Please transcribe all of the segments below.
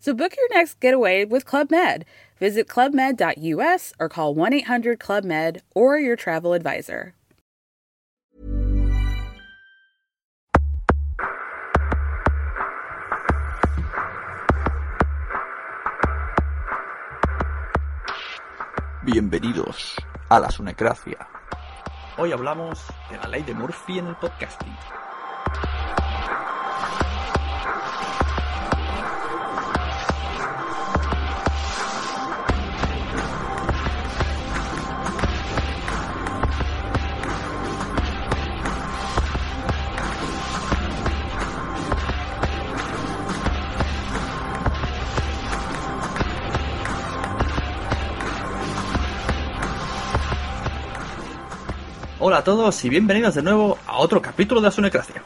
So book your next getaway with Club Med. Visit clubmed.us or call 1 800 Club Med or your travel advisor. Bienvenidos a la Sunecracia. Hoy hablamos de la ley de Murphy en el podcasting. Hola a todos y bienvenidos de nuevo a otro capítulo de la Sunecracia.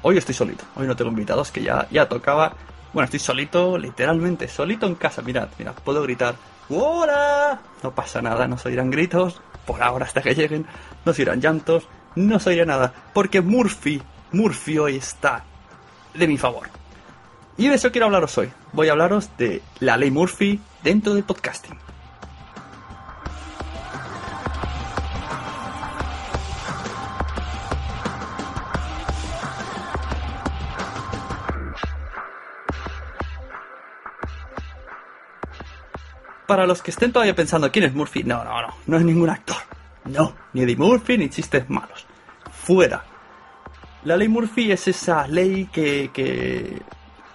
Hoy estoy solito, hoy no tengo invitados que ya, ya tocaba. Bueno, estoy solito, literalmente, solito en casa. Mirad, mirad, puedo gritar ¡Hola! No pasa nada, no se oirán gritos, por ahora hasta que lleguen, no se oirán llantos, no se oirá nada, porque Murphy, Murphy hoy está de mi favor. Y de eso quiero hablaros hoy. Voy a hablaros de la ley Murphy dentro del podcasting. Para los que estén todavía pensando quién es Murphy, no, no, no, no es ningún actor. No, ni Eddie Murphy ni chistes malos. Fuera. La ley Murphy es esa ley que, que,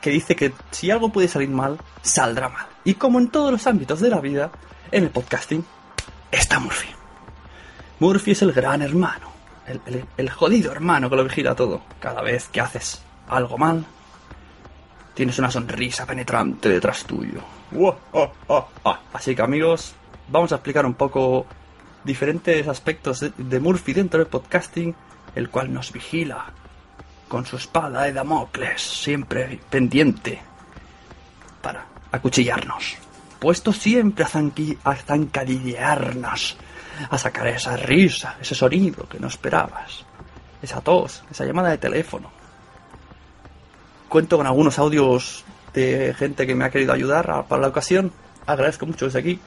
que dice que si algo puede salir mal, saldrá mal. Y como en todos los ámbitos de la vida, en el podcasting está Murphy. Murphy es el gran hermano, el, el- el jodido hermano que lo vigila todo. Cada vez que haces algo mal, tienes una sonrisa penetrante detrás tuyo. Ah, ah, ah. Así que amigos, vamos a explicar un poco diferentes aspectos de, Murphy dentro del podcasting, el cual nos vigila con su espada de Damocles, siempre pendiente para acuchillarnos. Puesto siempre a, a zancadillearnos, a sacar esa risa, ese sonido que no esperabas, esa tos, esa llamada de teléfono. Cuento con algunos audios de gente que me ha querido ayudar para la ocasión. Agradezco mucho desde aquí.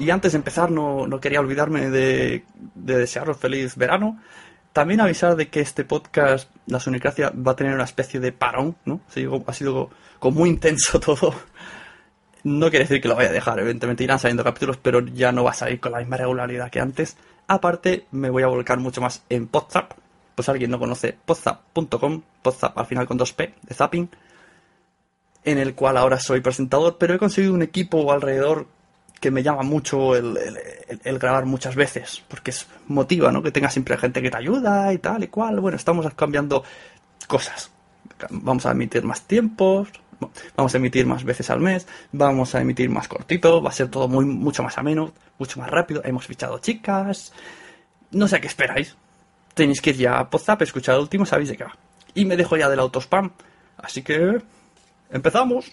Y antes de empezar, no, no quería olvidarme de, de desearos feliz verano. También avisar de que este podcast, La Sunicracia, va a tener una especie de parón, ¿no? Ha sido, ha como muy intenso todo. No quiere decir que lo vaya a dejar, evidentemente irán saliendo capítulos, pero ya no va a salir con la misma regularidad que antes. Aparte, me voy a volcar mucho más en Podzap. Pues alguien no conoce podzap.com, Podzap al final con 2P, de zapping, en el cual ahora soy presentador, pero he conseguido un equipo alrededor que me llama mucho el, el- grabar muchas veces, porque es motiva, ¿no? Que tengas siempre gente que te ayuda y tal y cual. Bueno, estamos cambiando cosas. Vamos a emitir más tiempos, vamos a emitir más veces al mes, vamos a emitir más cortito, va a ser todo muy mucho más ameno, mucho más rápido. Hemos fichado chicas. No sé a qué esperáis. Tenéis que ir ya a WhatsApp, escuchar el último, sabéis de qué va. Y me dejo ya del autospam. Así que... ¡Empezamos!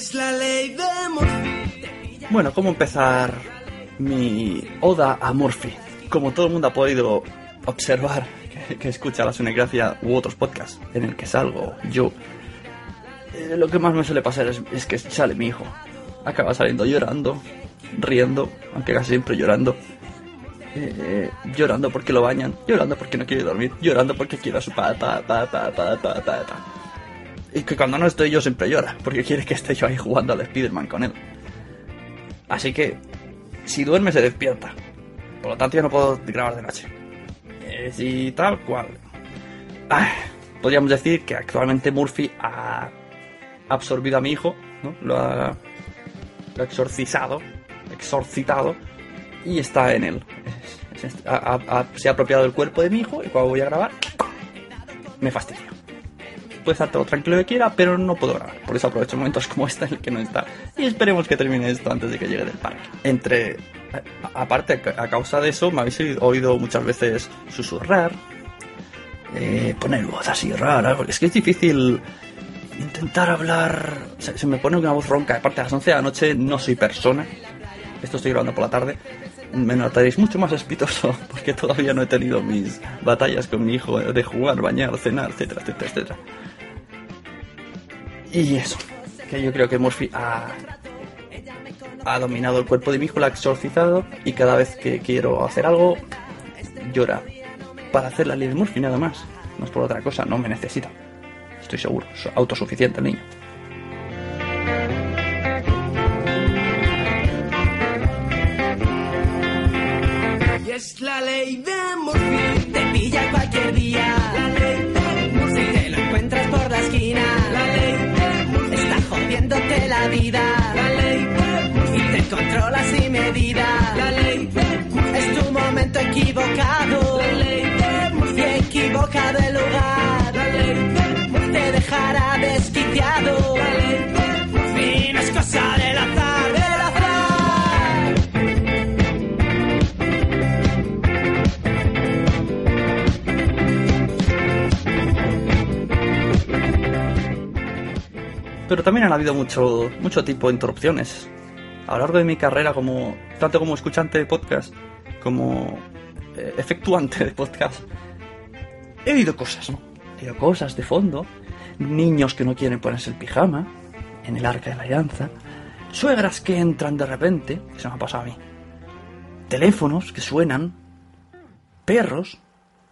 Es la ley. Bueno, ¿cómo empezar mi oda a Murphy? Como todo el mundo ha podido observar que, escucha la Sonegracia u otros podcasts en el que salgo yo, eh, lo que más me suele pasar es, es que sale mi hijo. Acaba saliendo llorando, riendo, aunque casi siempre llorando. Eh, eh, llorando porque lo bañan, llorando porque no quiere dormir, llorando porque quiere a su pa, pa, pa, pa, pa, pa, pa, pa. Y que cuando no estoy yo siempre llora, porque quiere que esté yo ahí jugando al Spiderman con él. Así que, si duerme se despierta. Por lo tanto yo no puedo grabar de noche. Eh, y tal cual. Ah, podríamos decir que actualmente Murphy ha absorbido a mi hijo, ¿no? Lo ha exorcizado, exorcitado, y está en él. Se ha apropiado del cuerpo de mi hijo y cuando voy a grabar, me fastidia puede estar todo tranquilo que quiera, pero no puedo grabar. Por eso aprovecho momentos como este en el que no está. Y esperemos que termine esto antes de que llegue del parque. Entre. Aparte, a causa de eso, me habéis oído muchas veces susurrar, eh, poner voz así rara, porque es que es difícil intentar hablar. Se, me pone una voz ronca. Aparte, a las 11 de la noche no soy persona. Esto estoy grabando por la tarde. Me notaréis mucho más espitoso porque todavía no he tenido mis batallas con mi hijo de jugar, bañar, cenar, etcétera, etcétera, etcétera. Y eso, que yo creo que Murphy ha, ha dominado el cuerpo de mi hijo, lo ha exorcizado y cada vez que quiero hacer algo, llora. Para hacer la ley de Murphy nada más. No es por otra cosa, no me necesita. Estoy seguro, es autosuficiente el niño. Y es la ley de Murphy. Te pilla cualquier día. La ley de Murphy. Si te lo encuentras por la esquina. La ley de Murphy. Está jodiéndote la vida. La ley de Murphy. Y te controla sin medida. La ley de Murphy. Es tu momento equivocado. Pero también han habido mucho, mucho tipo de interrupciones. A lo largo de mi carrera, como tanto como escuchante de podcast, como eh, efectuante de podcast, he oído cosas, ¿no? He oído cosas de fondo. Niños que no quieren ponerse el pijama en el arca de la alianza. Suegras que entran de repente, que se me ha pasado a mí. Teléfonos que suenan. Perros.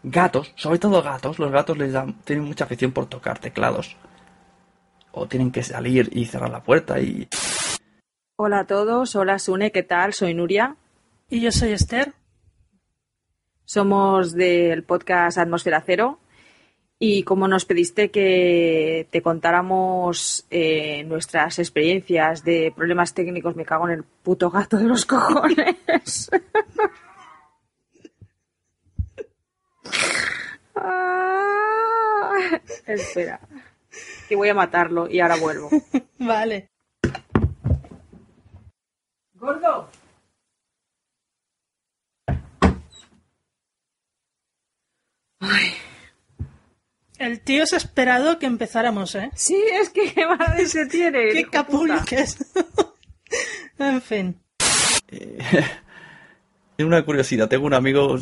Gatos, sobre todo gatos. Los gatos les dan, tienen mucha afición por tocar teclados o tienen que salir y cerrar la puerta y Hola a todos, hola Sune, ¿qué tal? Soy Nuria. Y yo soy Esther. Somos del podcast Atmósfera Cero y como nos pediste que te contáramos eh, nuestras experiencias de problemas técnicos, me cago en el puto gato de los cojones. Ah, espera, que voy a matarlo y ahora vuelvo. vale. Gordo. El tío se ha esperado que empezáramos, ¿eh? Sí, es que qué madre se tiene. qué capullo que es. en fin. Eh, una curiosidad. Tengo un amigo,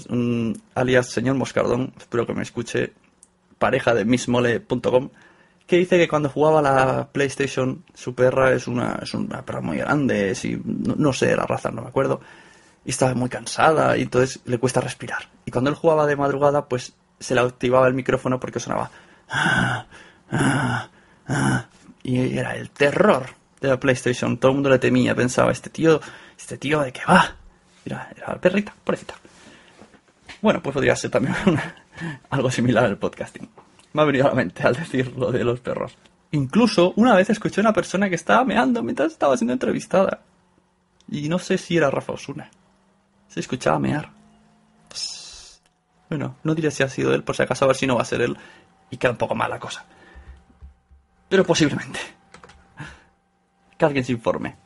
alias señor Moscardón, espero que me escuche, pareja de missmole.com que dice que cuando jugaba la PlayStation, su perra es una, es una perra muy grande, no, sé la raza, no me acuerdo, y estaba muy cansada y entonces le cuesta respirar. Y cuando él jugaba de madrugada, pues se le activaba el micrófono porque sonaba... "Ah, ah, ah", y era el terror de la PlayStation. Todo el mundo le temía, pensaba, este tío, este tío de qué va. Era, era la perrita, pobrecita. Bueno, pues podría ser también algo similar al podcasting. Me ha venido a la mente al decir lo de los perros. Incluso una vez escuché a una persona que estaba meando mientras estaba siendo entrevistada. Y no sé si era Rafa Osuna. Se escuchaba mear. Bueno, no diré si ha sido él, por si acaso a ver si no va a ser él. Y queda un poco mala cosa. Pero posiblemente. Que alguien se informe.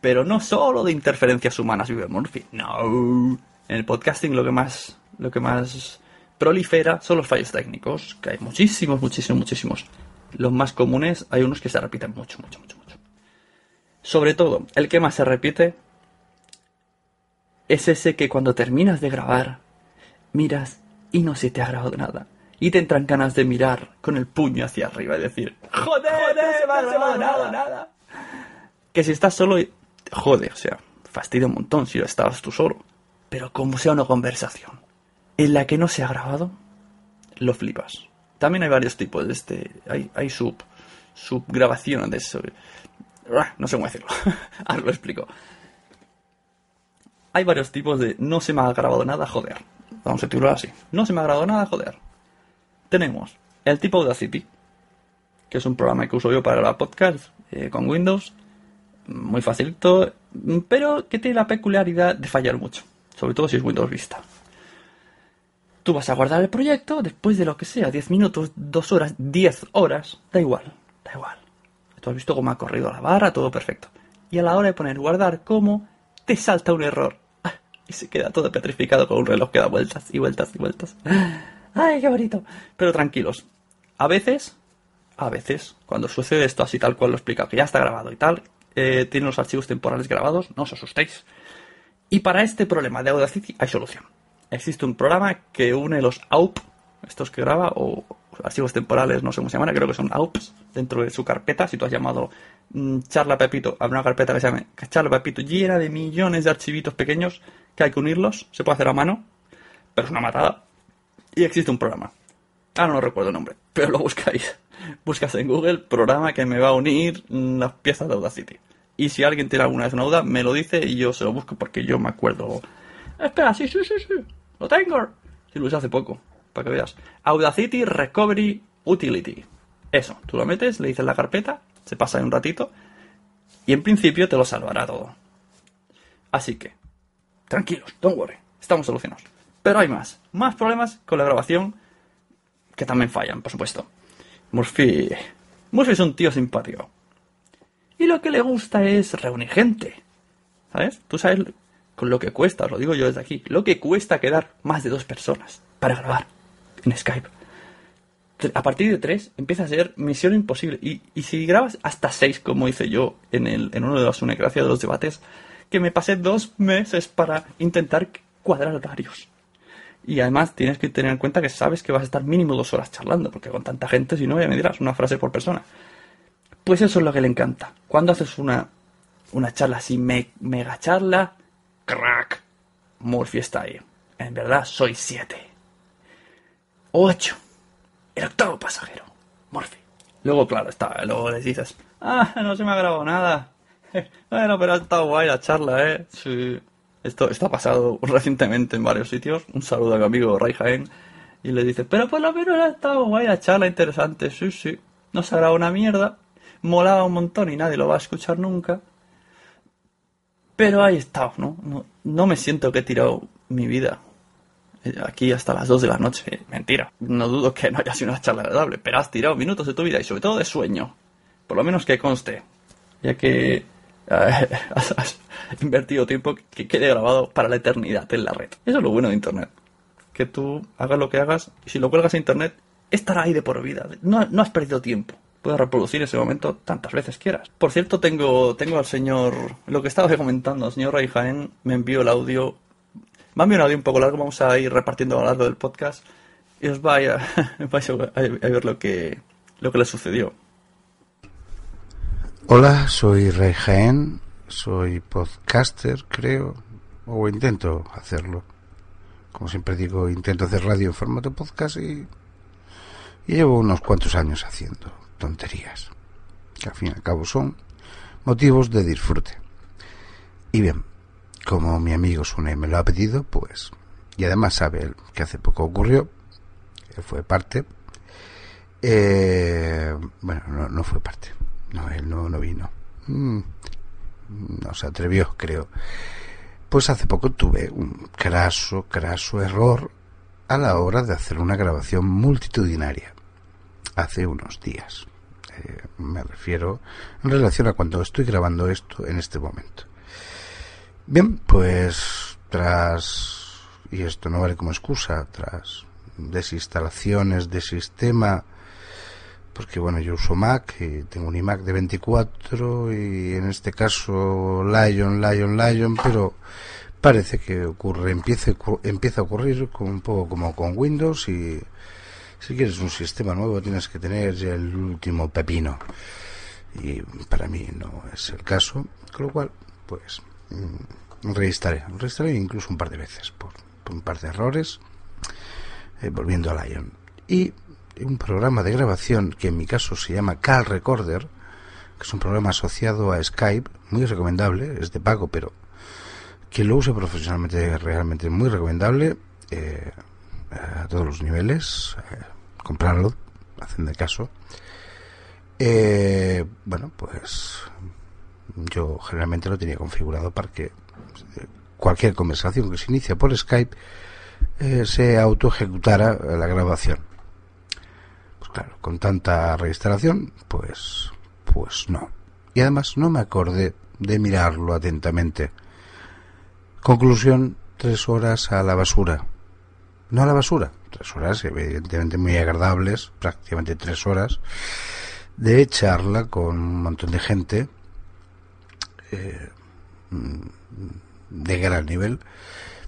Pero no solo de interferencias humanas vive Murphy. No. En el podcasting lo que más, lo que más prolifera son los fallos técnicos, que hay muchísimos, muchísimos, muchísimos. Los más comunes hay unos que se repiten mucho, mucho, mucho, mucho. Sobre todo, el que más se repite es ese que cuando terminas de grabar, miras y no se te ha grabado nada. Y te entran ganas de mirar con el puño hacia arriba y decir, ¡Joder, no se me ha grabado nada, nada! Que si estás solo, jode, o sea, fastidia un montón si estabas tú solo. Pero como sea una conversación en la que no se ha grabado, lo flipas. También hay varios tipos de este, hay, sub, subgrabaciones de eso. Ah, No sé cómo decirlo, ahora lo explico. Hay varios tipos de no se me ha grabado nada, joder. Vamos a titular así. No se me ha grabado nada, joder. Tenemos el tipo Audacity, que es un programa que uso yo para la podcast eh, con Windows. Muy facilito, pero que tiene la peculiaridad de fallar mucho. Sobre todo si es Windows Vista. Tú vas a guardar el proyecto después de lo que sea, 10 minutos, 2 horas, 10 horas, da igual, da igual. Tú has visto cómo ha corrido la barra, todo perfecto. Y a la hora de poner guardar como, te salta un error. Ah, Y se queda todo petrificado con un reloj que da vueltas y vueltas y vueltas. ¡Ay, qué bonito! Pero tranquilos. A veces, a veces, cuando sucede esto así tal cual lo he explicado, que ya está grabado y tal, eh, los archivos temporales grabados, no os asustéis. Y para este problema de Audacity hay solución. Existe un programa que une los AUP, estos que graba, o archivos temporales, no sé cómo se llaman, creo que son AUPs, dentro de su carpeta. Si tú has llamado mm, Charla Pepito, habrá una carpeta que se llame Charla Pepito llena de millones de archivitos pequeños que hay que unirlos, se puede hacer a mano, pero es una matada. Y existe un programa. Ahora no recuerdo el nombre, pero lo buscáis. Buscas en Google programa que me va a unir mm, las piezas de Audacity. Y si alguien tiene alguna vez una duda, me lo dice y yo se lo busco porque yo me acuerdo. Espera, sí, sí, sí, sí. Lo tengo. Sí, lo usé hace poco, para que veas. Audacity Recovery Utility. Eso, tú lo metes, le dices la carpeta, se pasa un ratito y en principio te lo salvará todo. Así que, tranquilos, don't worry, estamos solucionados. Pero hay más, más problemas con la grabación que también fallan, por supuesto. Murphy. Murphy es un tío simpático. Y lo que le gusta es reunir gente. ¿Sabes? Tú sabes con lo que cuesta, os lo digo yo desde aquí, lo que cuesta quedar más de dos personas para grabar en Skype. A partir de tres empieza a ser misión imposible. Y, y si grabas hasta seis, como hice yo en, el, en uno de los Unecracia de los debates, que me pasé dos meses para intentar cuadrar horarios. Y además tienes que tener en cuenta que sabes que vas a estar mínimo dos horas charlando, porque con tanta gente, si no, ya me dirás una frase por persona. Pues eso es lo que le encanta. Cuando haces una, una charla así, me- mega charla, crack, Murphy está ahí. En verdad, soy siete. Ocho. El octavo pasajero, Murphy. Luego, claro, está, luego les dices, ah, no se me ha grabado nada. Bueno, pero ha estado guay la charla, ¿eh? Sí. Esto, ha pasado recientemente en varios sitios. Un saludo a mi amigo Ray Jaén. Y le dice, pero por lo menos ha estado guay la charla, interesante. Sí, sí. No se ha grabado una mierda. Molaba un montón y nadie lo va a escuchar nunca. Pero ahí he estado, ¿no? No, no me siento que he tirado mi vida eh, aquí hasta las 2 de la noche. Mentira. No dudo que no haya sido una charla agradable, pero has tirado minutos de tu vida y sobre todo de sueño. Por lo menos que conste. Ya que eh, has, invertido tiempo que quede grabado para la eternidad en la red. Eso es lo bueno de Internet. que tú hagas lo que hagas y si lo cuelgas a internet, estará ahí de por vida. No, no has perdido tiempo. Puedes reproducir ese momento tantas veces quieras. Por cierto, tengo, tengo al señor, lo que estaba comentando, el señor Ray Jaén me envió el audio. Me enviado un audio un poco largo, vamos a ir repartiendo a lo largo del podcast y os vais a, a ver lo que, lo que le sucedió. Hola, soy Ray Jaén, soy podcaster, creo, o intento hacerlo. Como siempre digo, intento hacer radio en formato podcast y llevo unos cuantos años haciendo tonterías, que al fin y al cabo son motivos de disfrute. Y bien, como mi amigo Sune me lo ha pedido, pues, y además sabe él que hace poco ocurrió, él fue parte, eh, bueno, no, no fue parte, no, él no, no vino. Mm, no se atrevió, creo. Pues hace poco tuve un craso, craso error a la hora de hacer una grabación multitudinaria. Hace unos días. Eh, me refiero en relación a cuando estoy grabando esto en este momento. Bien, pues tras, y esto no vale como excusa, tras desinstalaciones de sistema, porque bueno, yo uso Mac y tengo un iMac de 24 y en este caso Lion, Lion, Lion, pero parece que ocurre, empieza, empieza a ocurrir un poco como con Windows y si quieres un sistema nuevo tienes que tener el último pepino. Y para mí no es el caso, con lo cual pues mm, reinstalé, reinstalé incluso un par de veces por, por un par de errores eh, volviendo a Lion. Y un programa de grabación que en mi caso se llama Cal Recorder, que es un programa asociado a Skype, muy recomendable, es de pago, pero quien lo use profesionalmente es realmente muy recomendable eh, a todos los niveles, eh, comprarlo, hacen de caso. Eh, bueno, pues yo generalmente lo tenía configurado para que cualquier conversación que se inicia por Skype se auto ejecutara la grabación claro, con tanta reinstalación, pues, pues no. Y además no me acordé de mirarlo atentamente. Conclusión, tres horas a la basura. No a la basura, tres horas evidentemente muy agradables, prácticamente tres horas, de charla con un montón de gente eh, de gran nivel,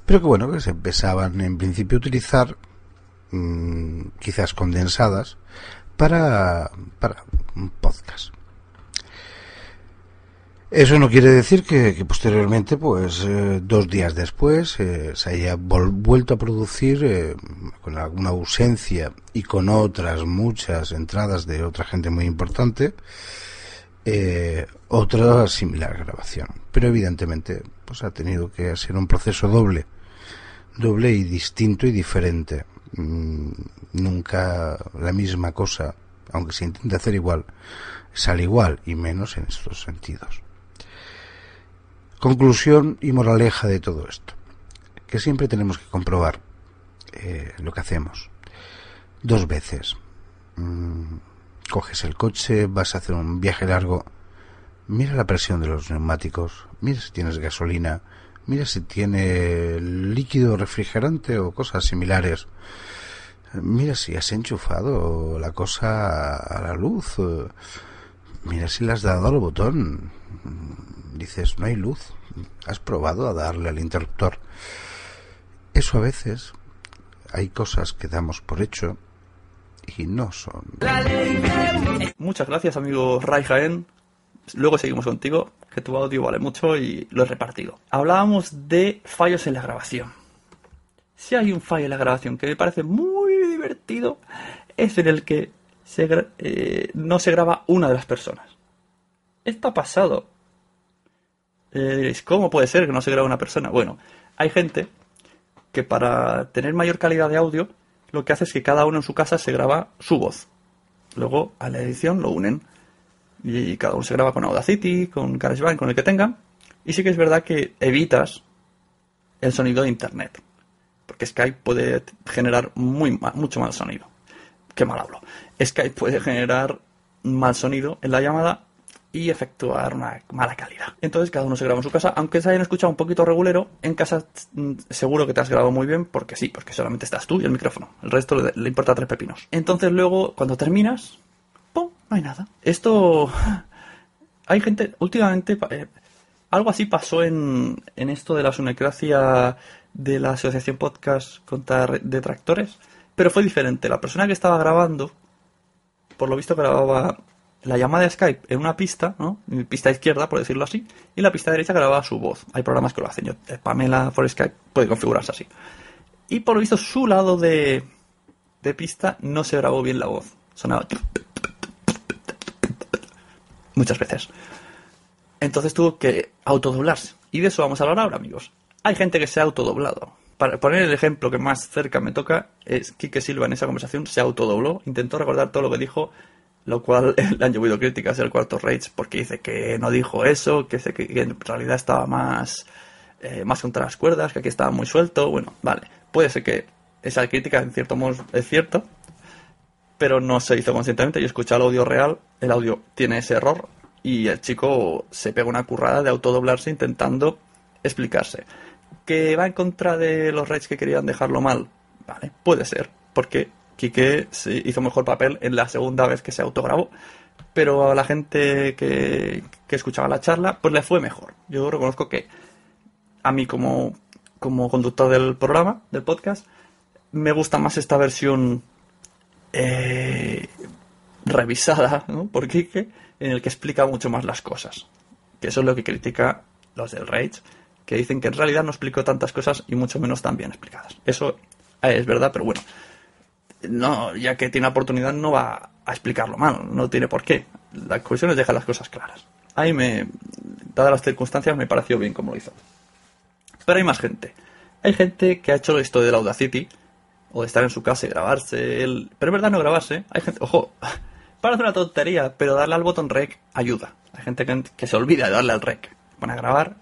pero que bueno, que se empezaban en principio a utilizar Mm, quizás condensadas para, para un podcast. Eso no quiere decir que, posteriormente, pues eh, dos días después, eh, se haya vuelto a producir eh, con alguna ausencia y con otras muchas entradas de otra gente muy importante, otra similar grabación. Pero evidentemente, pues ha tenido que ser un proceso doble, doble y distinto y diferente. Mm, nunca la misma cosa, aunque se intente hacer igual, sale igual y menos en estos sentidos. Conclusión y moraleja de todo esto, que siempre tenemos que comprobar eh, lo que hacemos dos veces. Mm, coges el coche, vas a hacer un viaje largo, mira la presión de los neumáticos, mira si tienes gasolina, mira si tiene líquido refrigerante o cosas similares. Mira si has enchufado la cosa a la luz. Mira si le has dado al botón. Dices, no hay luz. Has probado a darle al interruptor. Eso a veces hay cosas que damos por hecho y no son. Muchas gracias, amigo Ray Jaén. Luego seguimos contigo que tu audio vale mucho y lo he repartido. Hablábamos de fallos en la grabación. Si hay un fallo en la grabación que me parece muy divertido, es en el que eh, no se graba una de las personas. Esto ha pasado. Eh, diréis, ¿cómo puede ser que no se grabe una persona? Bueno, hay gente que para tener mayor calidad de audio, lo que hace es que cada uno en su casa se graba su voz. Luego a la edición lo unen y cada uno se graba con Audacity, con GarageBand, con el que tenga. Y sí que es verdad que evitas el sonido de Internet. Porque Skype puede generar muy mucho mal sonido. Qué mal hablo. Skype puede generar mal sonido en la llamada y efectuar una mala calidad. Entonces cada uno se graba en su casa, aunque se hayan escuchado un poquito regulero, en casa mm, seguro que te has grabado muy bien porque sí, porque solamente estás tú y el micrófono. El resto le, importa tres pepinos. Entonces luego, cuando terminas, ¡pum! No hay nada. Esto... Hay gente, últimamente, eh, algo así pasó en, en esto de la sunecracia de la Asociación Podcast contra Re- Detractores, pero fue diferente. La persona que estaba grabando, por lo visto grababa la llamada de Skype en una pista, ¿no? Pista izquierda, por decirlo así, y la pista derecha grababa su voz. Hay programas que lo hacen. Yo, eh, Pamela for Skype puede configurarse así. Y por lo visto su lado de, de pista no se grabó bien la voz. Sonaba muchas veces. Entonces tuvo que autodoblarse. Y de eso vamos a hablar ahora, amigos. Hay gente que se ha autodoblado. Para poner el ejemplo que más cerca me toca, es Quique Silva en esa conversación se autodobló, intentó recordar todo lo que dijo, lo cual le han llovido críticas del cuarto Rage porque dice que no dijo eso, que, dice que en realidad estaba más, eh, más contra las cuerdas, que aquí estaba muy suelto. Bueno, vale, puede ser que esa crítica en cierto modo es cierto, pero no se hizo conscientemente. Yo escuché el audio real, el audio tiene ese error y el chico se pega una currada de autodoblarse intentando explicarse. ¿Que va en contra de los Reds que querían dejarlo mal? Vale, puede ser, porque Quique se hizo mejor papel en la segunda vez que se autograbó, pero a la gente que, que escuchaba la charla, pues le fue mejor. Yo reconozco que a mí como, como conductor del programa, del podcast, me gusta más esta versión eh, revisada ¿no? por Quique, en el que explica mucho más las cosas. Que eso es lo que critica los del Rage, que dicen que en realidad no explicó tantas cosas y mucho menos tan bien explicadas. Eso eh, es verdad, pero bueno, no, ya que tiene oportunidad no va a explicarlo mal, no tiene por qué. La cuestión es dejar las cosas claras. Ahí me, dadas las circunstancias, me pareció bien como lo hizo. Pero hay más gente. Hay gente que ha hecho esto del Audacity, o de estar en su casa y grabarse. El... Pero es verdad no grabarse. Hay gente, ojo, parece una tontería, pero darle al botón rec ayuda. Hay gente que, que se olvida de darle al rec. Pone a grabar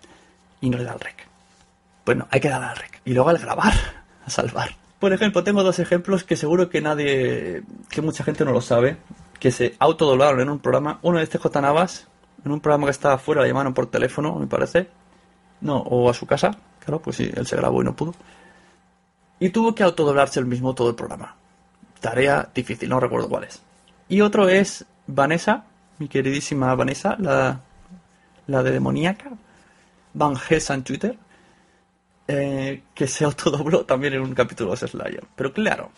y no le da al rec. Pues no, hay que darle al rec. Y luego al grabar, a salvar. Por ejemplo, tengo dos ejemplos que seguro que nadie, que mucha gente no lo sabe, que se autodoblaron en un programa. Uno es CJ Navas, en un programa que estaba fuera, le llamaron por teléfono, me parece. No, o a su casa, claro, pues sí, él se grabó y no pudo. Y tuvo que autodoblarse el mismo todo el programa. Tarea difícil, no recuerdo cuál es. Y otro es Vanessa, mi queridísima Vanessa, la, la de demoníaca, Van Hessa en Twitter, eh, que se autodobló también en un capítulo de Slayer. Pero claro,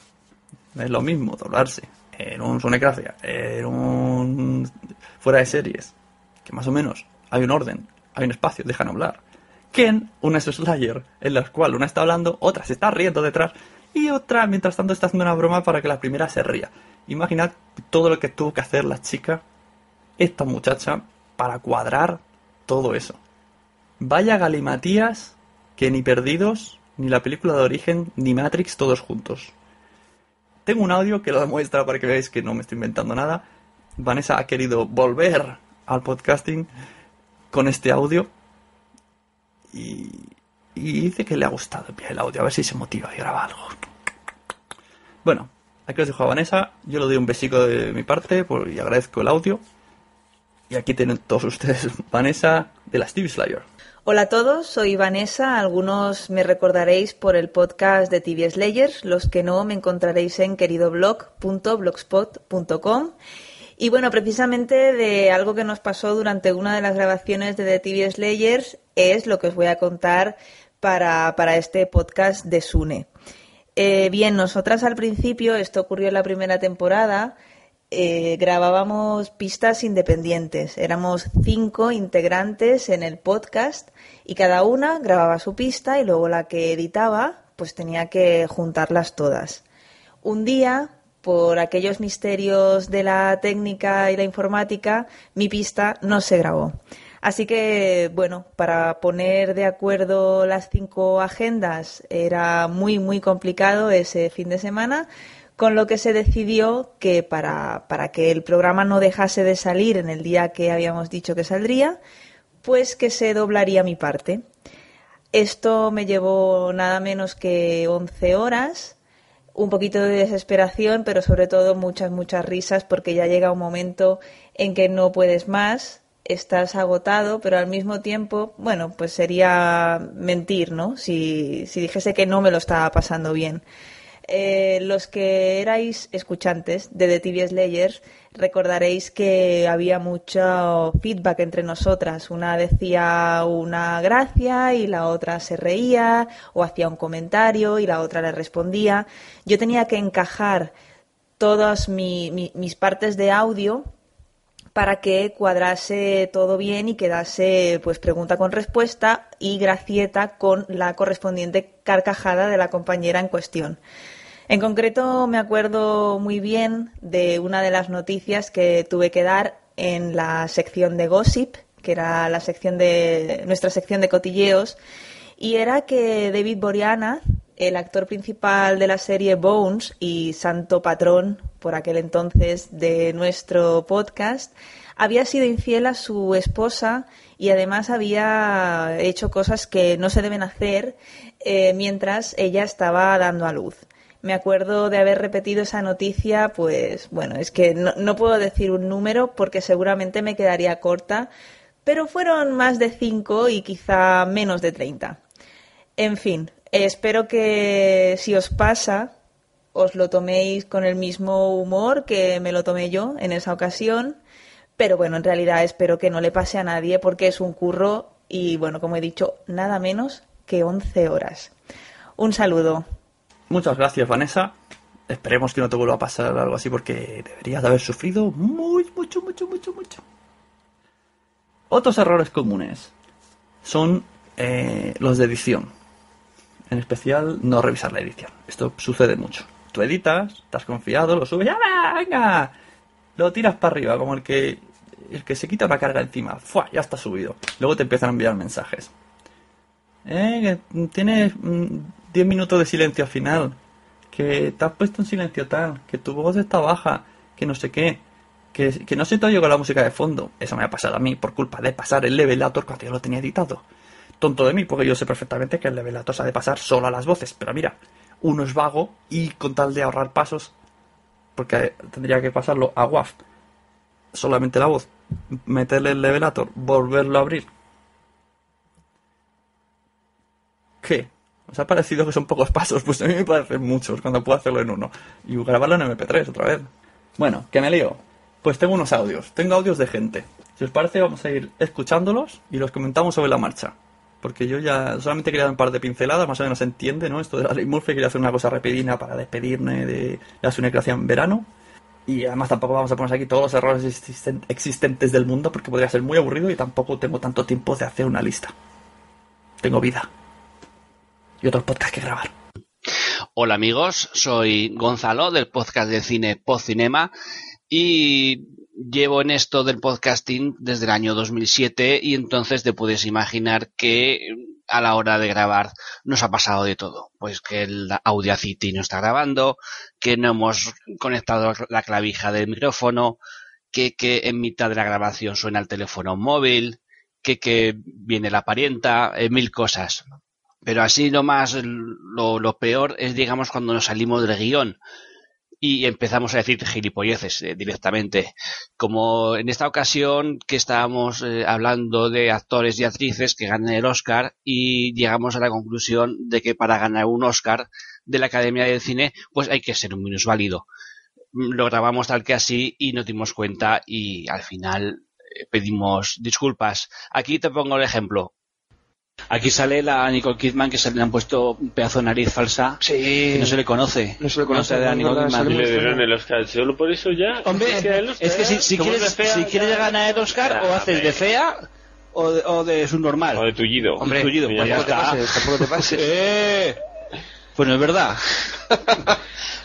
es lo mismo doblarse en un Sonecracia, en un fuera de series, que más o menos hay un orden, hay un espacio, dejan hablar, que en una Slayer en la cual una está hablando, otra se está riendo detrás y otra mientras tanto está haciendo una broma para que la primera se ría. Imaginad todo lo que tuvo que hacer la chica, esta muchacha, para cuadrar todo eso. Vaya galimatías que ni Perdidos, ni la película de origen, ni Matrix todos juntos. Tengo un audio que lo demuestra para que veáis que no me estoy inventando nada. Vanessa ha querido volver al podcasting con este audio y, y dice que le ha gustado el audio, a ver si se motiva y graba algo. Bueno, aquí os dejo a Vanessa, yo le doy un besico de mi parte y agradezco el audio. Y aquí tienen todos ustedes Vanessa de la Steve Slayer. Hola a todos, soy Vanessa. Algunos me recordaréis por el podcast de TV Slayers, los que no me encontraréis en queridoblog.blogspot.com. Y bueno, precisamente de algo que nos pasó durante una de las grabaciones de The TV Slayers es lo que os voy a contar para, para este podcast de Sune. Eh, bien, nosotras al principio, esto ocurrió en la primera temporada, eh, grabábamos pistas independientes. Éramos cinco integrantes en el podcast y cada una grababa su pista y luego la que editaba pues tenía que juntarlas todas. Un día, por aquellos misterios de la técnica y la informática, mi pista no se grabó. Así que, bueno, para poner de acuerdo las cinco agendas era muy, muy complicado ese fin de semana, con lo que se decidió que para, para, que el programa no dejase de salir en el día que habíamos dicho que saldría, pues que se doblaría mi parte. Esto me llevó nada menos que 11 horas, un poquito de desesperación, pero sobre todo muchas, muchas risas, porque ya llega un momento en que no puedes más, estás agotado, pero al mismo tiempo, bueno, pues sería mentir, ¿no? Si, si dijese que no me lo estaba pasando bien. Eh, los que erais escuchantes de The TV Slayers recordaréis que había mucho feedback entre nosotras. Una decía una gracia y la otra se reía o hacía un comentario y la otra le respondía. Yo tenía que encajar todas mi- mi- mis partes de audio para que cuadrase todo bien y quedase pues pregunta con respuesta y gracieta con la correspondiente carcajada de la compañera en cuestión. En concreto me acuerdo muy bien de una de las noticias que tuve que dar en la sección de gossip, que era la sección de nuestra sección de cotilleos, y era que David Boreanaz, el actor principal de la serie Bones y santo patrón por aquel entonces de nuestro podcast, había sido infiel a su esposa y además había hecho cosas que no se deben hacer eh, mientras ella estaba dando a luz. Me acuerdo de haber repetido esa noticia, pues bueno, es que no, puedo decir un número porque seguramente me quedaría corta, pero fueron más de cinco y quizá menos de 30. En fin, espero que si os pasa, os lo toméis con el mismo humor que me lo tomé yo en esa ocasión. Pero bueno, en realidad espero que no le pase a nadie porque es un curro y bueno, como he dicho, nada menos que 11 horas. Un saludo. Muchas gracias, Vanessa. Esperemos que no te vuelva a pasar algo así porque deberías de haber sufrido muy, mucho, mucho, mucho, mucho. Otros errores comunes son eh, los de edición. En especial, no revisar la edición. Esto sucede mucho. Tú editas, estás confiado, lo subes, ¡ya va, venga! Lo tiras para arriba, como el que, el que se quita una carga encima. ¡Fua! Ya está subido. Luego te empiezan a enviar mensajes. Eh, tienes mm, 10 minutos de silencio al final. Que te has puesto en silencio tal. Que tu voz está baja. Que no sé qué. Que, que no se te oye con la música de fondo. Eso me ha pasado a mí por culpa de pasar el levelator cuando yo lo tenía editado. Tonto de mí, porque yo sé perfectamente que el levelator se ha de pasar solo a las voces. Pero mira, uno es vago y con tal de ahorrar pasos, porque tendría que pasarlo a WAF, solamente la voz, meterle el levelator, volverlo a abrir. ¿Qué? ¿Os ha parecido que son pocos pasos? Pues a mí me parecen muchos cuando puedo hacerlo en uno. Y grabarlo en MP3 otra vez. Bueno, que me lío. Pues tengo unos audios. Tengo audios de gente. Si os parece, vamos a ir escuchándolos y los comentamos sobre la marcha. Porque yo ya solamente quería dar un par de pinceladas, más o menos se entiende, ¿no? Esto de la ley Murphy, quería hacer una cosa rapidina para despedirme de la sunecracia verano. Y además tampoco vamos a poner aquí todos los errores existen- existentes del mundo porque podría ser muy aburrido y tampoco tengo tanto tiempo de hacer una lista. Tengo vida. Otros que grabar. Hola amigos, soy Gonzalo del podcast de cine Podcinema y llevo en esto del podcasting desde el año 2007 y entonces te puedes imaginar que a la hora de grabar nos ha pasado de todo. Pues que el Audacity no está grabando, que no hemos conectado la clavija del micrófono, que, que en mitad de la grabación suena el teléfono móvil, que, que viene la parienta, eh, mil cosas. Pero así lo más, lo, peor es, digamos, cuando nos salimos del guion y empezamos a decir gilipolleces eh, directamente. Como en esta ocasión que estábamos eh, hablando de actores y actrices que ganan el Oscar y llegamos a la conclusión de que para ganar un Oscar de la Academia del Cine, pues hay que ser un minusválido. Mm, Lo grabamos tal que así y nos dimos cuenta y al final eh, pedimos disculpas. Aquí te pongo el ejemplo. Aquí sale la Nicole Kidman que se le han puesto un pedazo de nariz falsa que no se le conoce. No se le conoce, de la no, Nicole no, Kidman. Le dieron el Oscar, solo por eso ya. Hombre, Es el es que si, si quieres, fea, si quieres ya- ganar el Oscar, o haces de fea o de, o de subnormal. O de tullido. Hombre, tullido, ya pues ya está. está. Tampoco te pases. Eh, Pues no es verdad.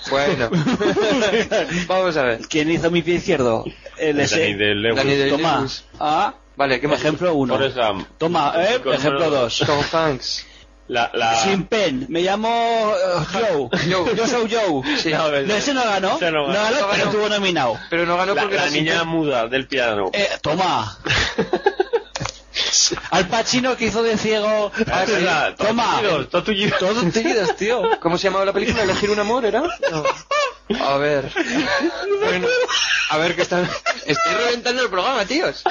Bueno, vamos a ver. ¿Quién hizo mi pie izquierdo? El ese. Day-Lewis. Danny Day-Lewis. Toma. Lewis. Ah, Vale, ¿qué más? Ejemplo uno. Forrest Gump. Toma, eh, ejemplo dos. Tom Hanks. La, la... Sin pen. Me llamo eh, Joe. Yo soy Joe. Sí. No, ese no ganó. Ese no no ganó. No pero ganó. estuvo nominado. Pero no ganó La- porque la la, niña niña muda del piano. Eh, toma. Al Pacino que hizo de ciego. Ah, todos Toma. tullidos, todos tullidos. Todos tullidos, tío. ¿Cómo se llamaba la película? ¿Elegir un amor era? No. A ver. Bueno, a ver que están. Estoy reventando el programa, tíos.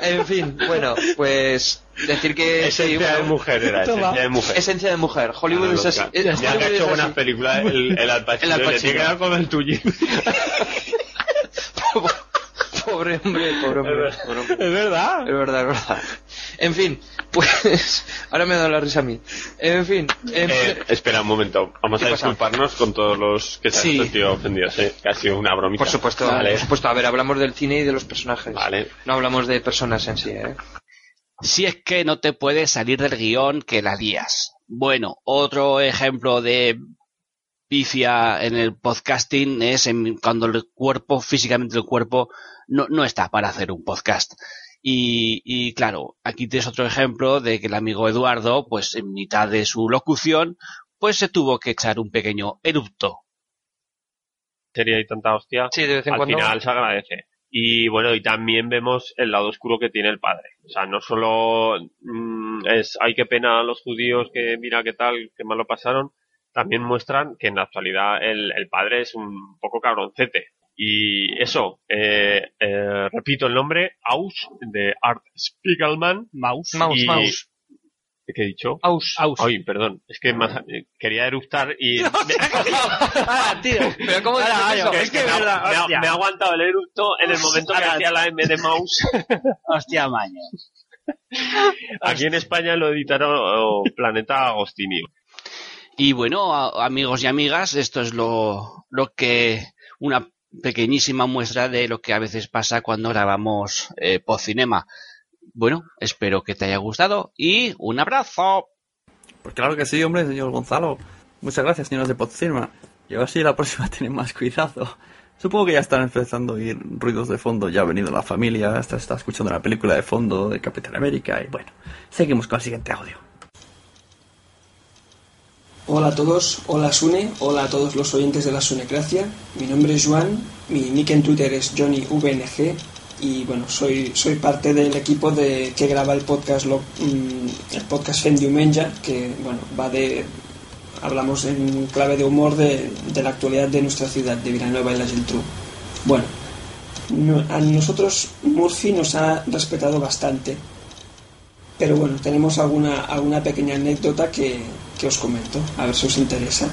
En fin, bueno, pues decir que Esencia de mujer era, esencia de mujer. Esencia de mujer. Hollywood Claro, es así. Ya Hollywood que ha hecho así. buenas películas, el, el Al Pacino. El Al le Pacino. con el tuyo. Pobre hombre, pobre hombre. pobre hombre. Es verdad. Es verdad, es verdad. En fin, pues. Ahora me da la risa a mí. En fin. en- Eh, espera un momento, vamos ¿Qué a pasa? disculparnos con todos los que se han Sí. sentido ofendidos, ¿eh? que ha sido una bromita. Por supuesto, Vale. por supuesto. A ver, hablamos del cine y de los personajes. Vale. No hablamos de personas en sí, ¿eh? Si es que no te puedes salir del guion que la lías. Bueno, otro ejemplo de pifia en el podcasting es en- cuando el cuerpo, físicamente el cuerpo, no, no está para hacer un podcast. Y, y claro, aquí tienes otro ejemplo de que el amigo Eduardo, pues en mitad de su locución, pues se tuvo que echar un pequeño erupto. Sería y tanta hostia. Sí, de vez en al cuando. final se agradece. Y bueno, y también vemos el lado oscuro que tiene el padre. O sea, no solo mm, es, ay, qué pena a los judíos que mira qué tal, qué mal lo pasaron, también muestran que en la actualidad el, el padre es un poco cabroncete. Y eso, eh, eh, repito el nombre, Aus, de Art Spiegelman. Maus. Maus, y- Maus. ¿Qué he dicho? Aus. Aus. Ay, perdón, es que más- eh, quería eruptar y... Ah, tío. Pero ¿cómo Ahora, eso? Es que me, ha, verdad, me ha- hostia. me ha aguantado el eructo en el momento que hacía la M de mouse. Hostia, maño. Aquí en España lo editaron oh, Planeta Agostini. Y bueno, a- amigos y amigas, esto es lo, lo que, una pequeñísima muestra de lo que a veces pasa cuando grabamos eh, Podcinema. Bueno, espero que te haya gustado y un abrazo. Pues claro que sí, hombre, señor Gonzalo. Muchas gracias, señores de Podcinema. Y ahora sí, la próxima tienen más cuidado. Supongo que ya están empezando a oír ruidos de fondo. Ya ha venido la familia, hasta está escuchando la película de fondo de Capitán América. Y bueno, seguimos con el siguiente audio. Hola a todos, hola Sune, hola a todos los oyentes de la Sunecracia. Mi nombre es Juan, mi nick en Twitter es JohnnyVNG y bueno, soy, soy parte del equipo de, que graba el podcast, lo- mm, el podcast Fem Diumenge, que bueno, va de... Hablamos en clave de humor de, de la actualidad de nuestra ciudad, de Villanueva y la Geltrú. Bueno, no- a nosotros Murphy nos ha respetado bastante pero bueno, tenemos alguna, alguna pequeña anécdota que, que os comento, a ver si os interesa.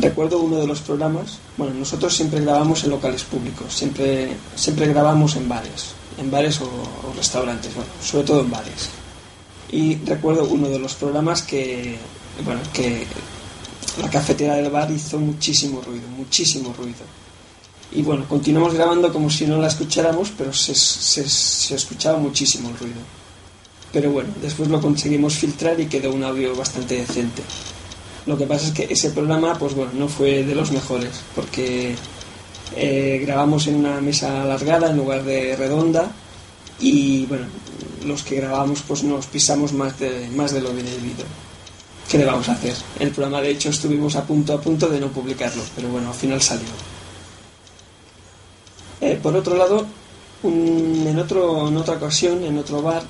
Recuerdo uno de los programas, bueno, nosotros siempre grabamos en locales públicos, siempre, siempre grabamos en bares, en bares o, o restaurantes, bueno, sobre todo en bares. Y recuerdo uno de los programas que, bueno, que la cafetera del bar hizo muchísimo ruido, muchísimo ruido. Y bueno, continuamos grabando como si no la escucháramos, pero se, se, se escuchaba muchísimo el ruido. Pero bueno, después lo conseguimos filtrar y quedó un audio bastante decente. Lo que pasa es que ese programa, pues bueno, no fue de los mejores, porque eh, grabamos en una mesa alargada en lugar de redonda y bueno, los que grabamos pues nos pisamos más de, más de lo debido. ¿Qué le vamos a hacer? El programa de hecho estuvimos a punto a punto de no publicarlo, pero bueno, al final salió. Eh, por otro lado, en, otro, en otra ocasión, en otro bar,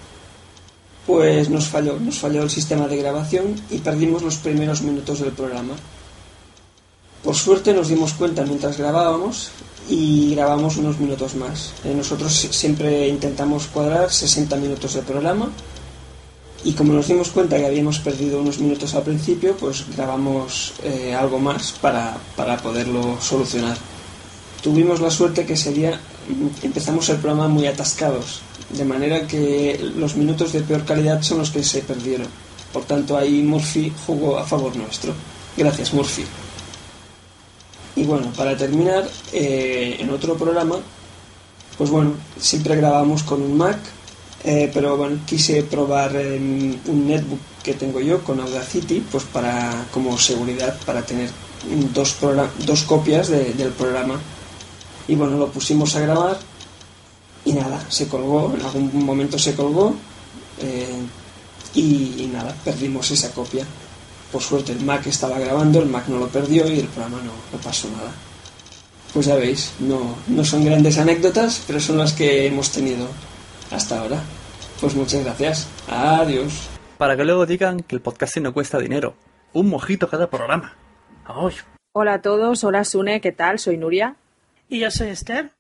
pues nos falló, nos falló el sistema de grabación y perdimos los primeros minutos del programa. Por suerte nos dimos cuenta mientras grabábamos y grabamos unos minutos más. Eh, nosotros si- siempre intentamos cuadrar 60 minutos de programa y como nos dimos cuenta que habíamos perdido unos minutos al principio, pues grabamos eh, algo más para, para poderlo solucionar. Tuvimos la suerte que ese día mm, empezamos el programa muy atascados, de manera que los minutos de peor calidad son los que se perdieron. Por tanto, ahí Murphy jugó a favor nuestro. Gracias, Murphy. Y bueno, para terminar, eh, en otro programa, pues bueno, siempre grabamos con un Mac, eh, pero bueno, quise probar eh, un netbook que tengo yo con Audacity, pues para como seguridad, para tener dos, dos copias de- del programa. Y bueno, lo pusimos a grabar y nada, se colgó, en algún momento se colgó eh, y, y nada, perdimos esa copia. Por suerte el Mac estaba grabando, el Mac no lo perdió y el programa no, no pasó nada. Pues ya veis, no, no son grandes anécdotas, pero son las que hemos tenido hasta ahora. Pues muchas gracias. Adiós. Para que luego digan que el podcasting no cuesta dinero. Un mojito cada programa. ¡Ay! Hola a todos, hola Sune, ¿qué tal? Soy Nuria. Y yo soy Esther.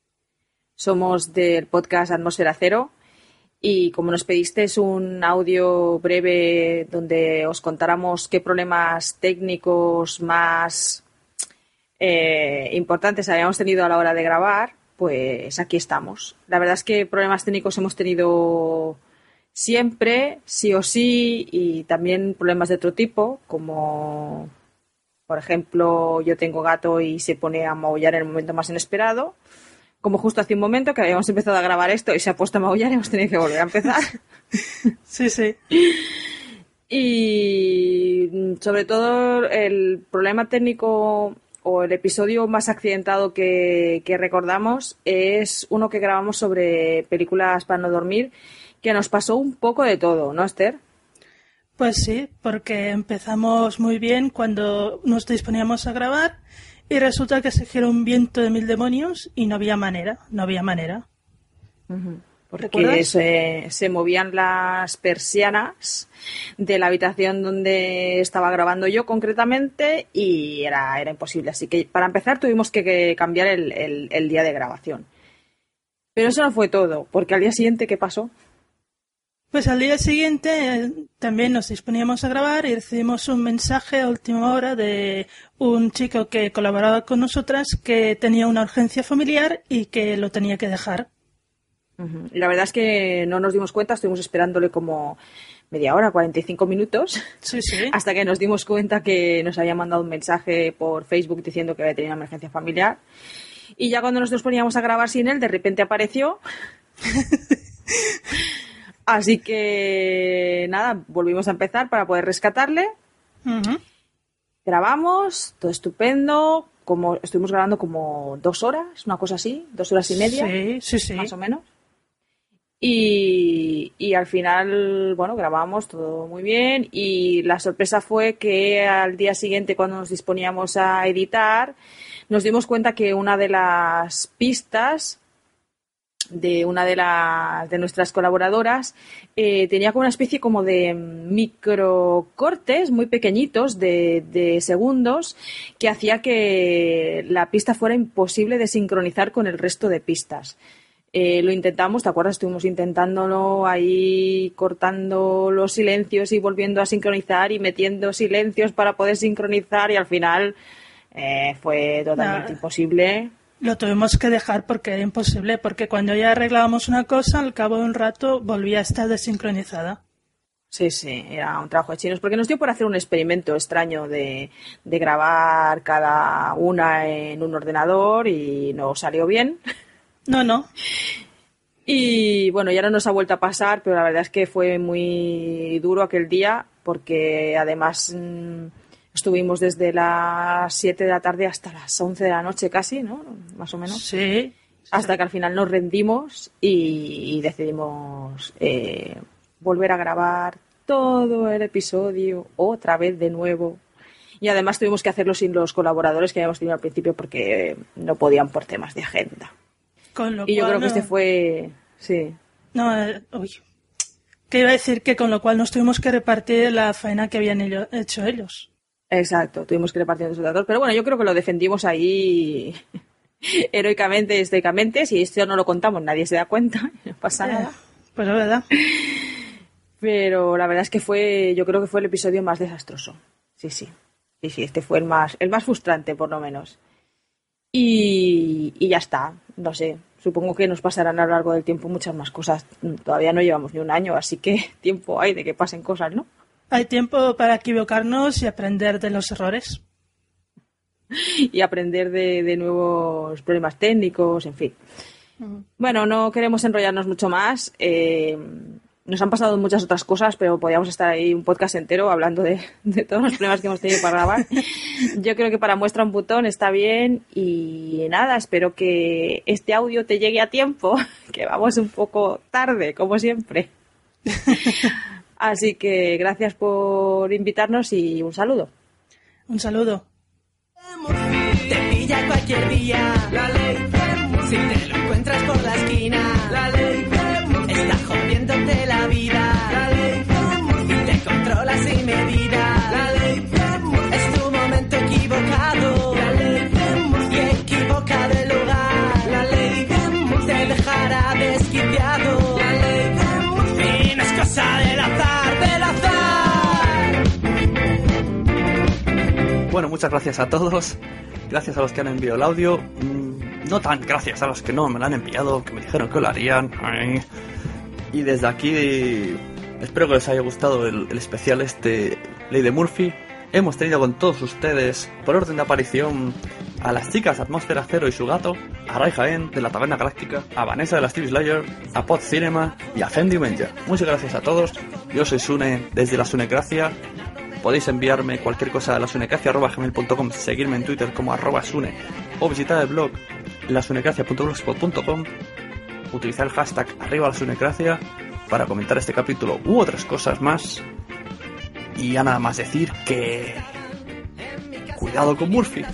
Somos del podcast Atmósfera Cero y como nos pedisteis un audio breve donde os contáramos qué problemas técnicos más eh, importantes habíamos tenido a la hora de grabar, pues aquí estamos. La verdad es que problemas técnicos hemos tenido siempre, sí o sí, y también problemas de otro tipo, como por ejemplo yo tengo gato y se pone a maullar en el momento más inesperado como justo hace un momento que habíamos empezado a grabar esto y se ha puesto a maullar y hemos tenido que volver a empezar. sí, sí. Y sobre todo el problema técnico o el episodio más accidentado que, que recordamos es uno que grabamos sobre películas para no dormir, que nos pasó un poco de todo, ¿no, Esther? Pues sí, porque empezamos muy bien cuando nos disponíamos a grabar y resulta que se giró un viento de mil demonios y no había manera, no había manera. Porque se, se, movían las persianas de la habitación donde estaba grabando yo concretamente y era, era imposible. Así que para empezar tuvimos que, cambiar el, el, el día de grabación. Pero eso no fue todo, porque al día siguiente, ¿qué pasó? Pues al día siguiente eh, también nos disponíamos a grabar y recibimos un mensaje a última hora de un chico que colaboraba con nosotras que tenía una urgencia familiar y que lo tenía que dejar. La verdad es que no nos dimos cuenta, estuvimos esperándole como media hora, 45 minutos, sí, sí. hasta que nos dimos cuenta que nos había mandado un mensaje por Facebook diciendo que había tenido una emergencia familiar. Y ya cuando nos poníamos a grabar sin él, de repente apareció. Así que nada, volvimos a empezar para poder rescatarle. Grabamos, todo estupendo. Como estuvimos grabando como dos horas, una cosa así, dos horas y media, sí, sí, sí. más o menos. Y, y, al final, bueno, grabamos todo muy bien y la sorpresa fue que al día siguiente, cuando nos disponíamos a editar, nos dimos cuenta que una de las pistas de una de las de nuestras colaboradoras eh, tenía como una especie como de microcortes muy pequeñitos de, de, segundos que hacía que la pista fuera imposible de sincronizar con el resto de pistas. Eh, lo intentamos, ¿te acuerdas? Estuvimos intentándolo ahí cortando los silencios y volviendo a sincronizar y metiendo silencios para poder sincronizar y al final eh, fue totalmente imposible lo tuvimos que dejar porque era imposible, porque cuando ya arreglábamos una cosa, al cabo de un rato volvía a estar desincronizada. Sí, sí, era un trabajo de chinos, porque nos dio por hacer un experimento extraño de, de grabar cada una en un ordenador y no salió bien. No, no. Y bueno, ya no nos ha vuelto a pasar, pero la verdad es que fue muy duro aquel día, porque además mm, Estuvimos desde las 7 de la tarde hasta las 11 de la noche casi, ¿no? Más o menos. Sí. Hasta que al final nos rendimos y, decidimos eh, volver a grabar todo el episodio otra vez de nuevo. Y además tuvimos que hacerlo sin los colaboradores que habíamos tenido al principio porque no podían por temas de agenda. y yo creo que este fue... Sí. No, eh, uy. Que iba a decir que con lo cual nos tuvimos que repartir la faena que habían hecho ellos. Exacto, tuvimos que repartir los datos. Pero bueno, yo creo que lo defendimos ahí heroicamente, estoicamente. Si esto no lo contamos, nadie se da cuenta, no pasa eh, nada. Pues la verdad. Pero la verdad es que fue, yo creo que fue el episodio más desastroso. Sí, sí. Sí, sí, este fue el más, el más frustrante, por lo menos. Y, y ya está, no sé. Supongo que nos pasarán a lo largo del tiempo muchas más cosas. Todavía no llevamos ni un año, así que tiempo hay de que pasen cosas, ¿no? Hay tiempo para equivocarnos y aprender de los errores. Y aprender de, nuevos problemas técnicos, en fin. Bueno, no queremos enrollarnos mucho más. Eh, nos han pasado muchas otras cosas, pero podríamos estar ahí un podcast entero hablando de, todos los problemas que hemos tenido para grabar. Yo creo que para muestra un botón está bien y nada, espero que este audio te llegue a tiempo, que vamos un poco tarde, como siempre. Así que gracias por invitarnos y un saludo. Un saludo. Te pilla cualquier día. La ley Si te lo encuentras por la esquina. La ley Está jodiéndote la vida. La ley Y te controla sin medida. La ley Es tu momento equivocado. Bueno, muchas gracias a todos. Gracias a los que han enviado el audio. Mm, No tan gracias a los que no me lo han enviado, que me dijeron que lo harían. Y desde aquí espero que les haya gustado el, especial este Ley de Murphy. Hemos tenido con todos ustedes, por orden de aparición, a las chicas Atmósfera Cero y su gato, a Ray Jaén de la Taberna Galáctica, a Vanessa de la Steve Slayer, a Pod Cinema y a Fendi Menja. Muchas gracias a todos. Yo soy Sune desde la Sunecracia. Podéis enviarme cualquier cosa a lasunecracia.gmail.com, seguirme en Twitter como arroba sune o visitar el blog lasunecracia.blogspot.com utilizar el hashtag arriba la sunecracia para comentar este capítulo u otras cosas más. Y ya nada más decir que... Cuidado con Murphy.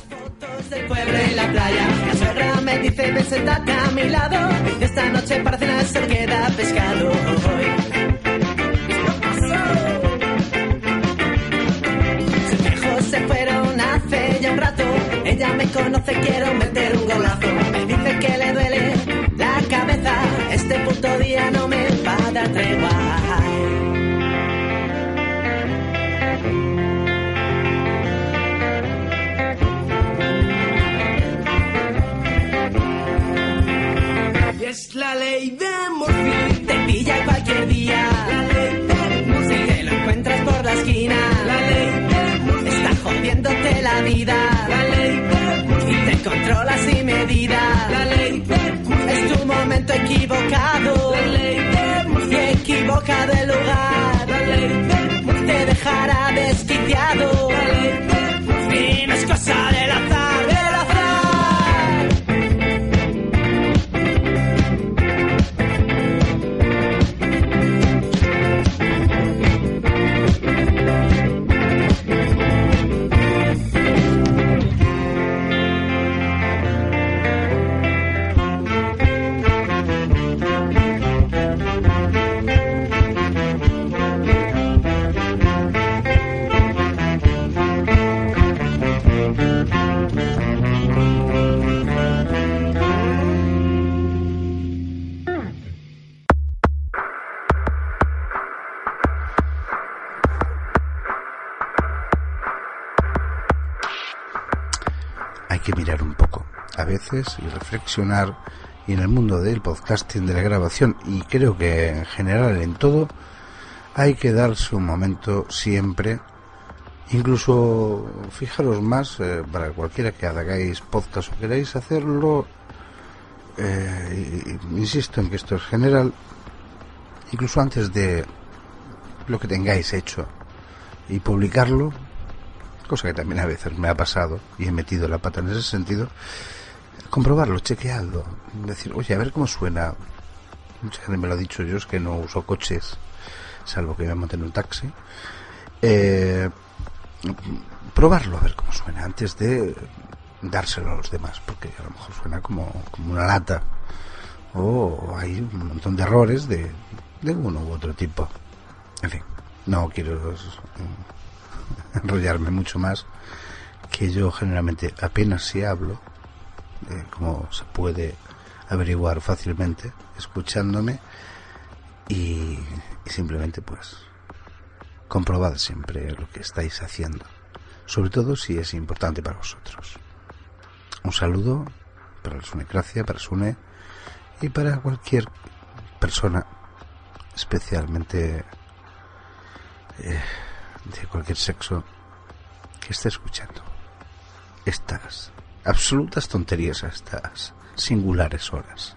Ella me conoce, quiero meter un golazo. Me dice que le duele la cabeza. Este puto día no me va a dar tregua. Es la ley de Murphy. Te pilla cualquier día. La ley de Murphy. Si te lo encuentras por la esquina. La ley de Murphy. Está jodiéndote la vida. La ley de te controla sin medida. La ley. Es tu momento equivocado. La ley de Murphy. Equivocado el lugar. La ley. Te dejará desquiciado. La ley. Y no es cosa del. Del azar. Y reflexionar y en el mundo del podcasting de la grabación y creo que en general en todo hay que darse un momento siempre incluso fijaros más eh, para cualquiera que hagáis podcast o queráis hacerlo eh, insisto en que esto es general incluso antes de lo que tengáis hecho y publicarlo cosa que también a veces me ha pasado y he metido la pata en ese sentido, comprobarlo, chequearlo, decir, oye, a ver cómo suena. Mucha gente me lo ha dicho yo, es que no uso coches, salvo que me monte en un taxi. Eh, probarlo, a ver cómo suena, antes de dárselo a los demás, porque a lo mejor suena como una lata. O hay un montón de errores de, de uno u otro tipo. En fin, no quiero enrollarme mucho más, que yo generalmente apenas si hablo, como se puede averiguar fácilmente escuchándome, y, y simplemente pues comprobad siempre lo que estáis haciendo, sobre todo si es importante para vosotros. Un saludo para el Sunecracia, para Sune y para cualquier persona, especialmente eh, de cualquier sexo que esté escuchando estas absolutas tonterías a estas singulares horas.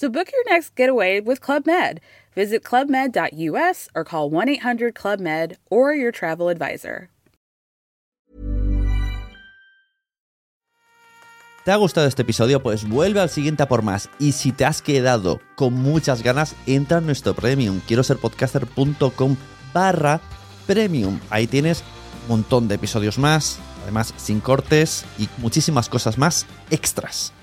So book your next getaway with Club Med. Visit clubmed.us or call 1 800 Club Med or your travel advisor. ¿Te ha gustado este episodio? Pues vuelve al siguiente a por más. Y si te has quedado con muchas ganas, entra en nuestro premium. Quiero ser podcaster.com barra premium. Ahí tienes un montón de episodios más, además sin cortes y muchísimas cosas más extras.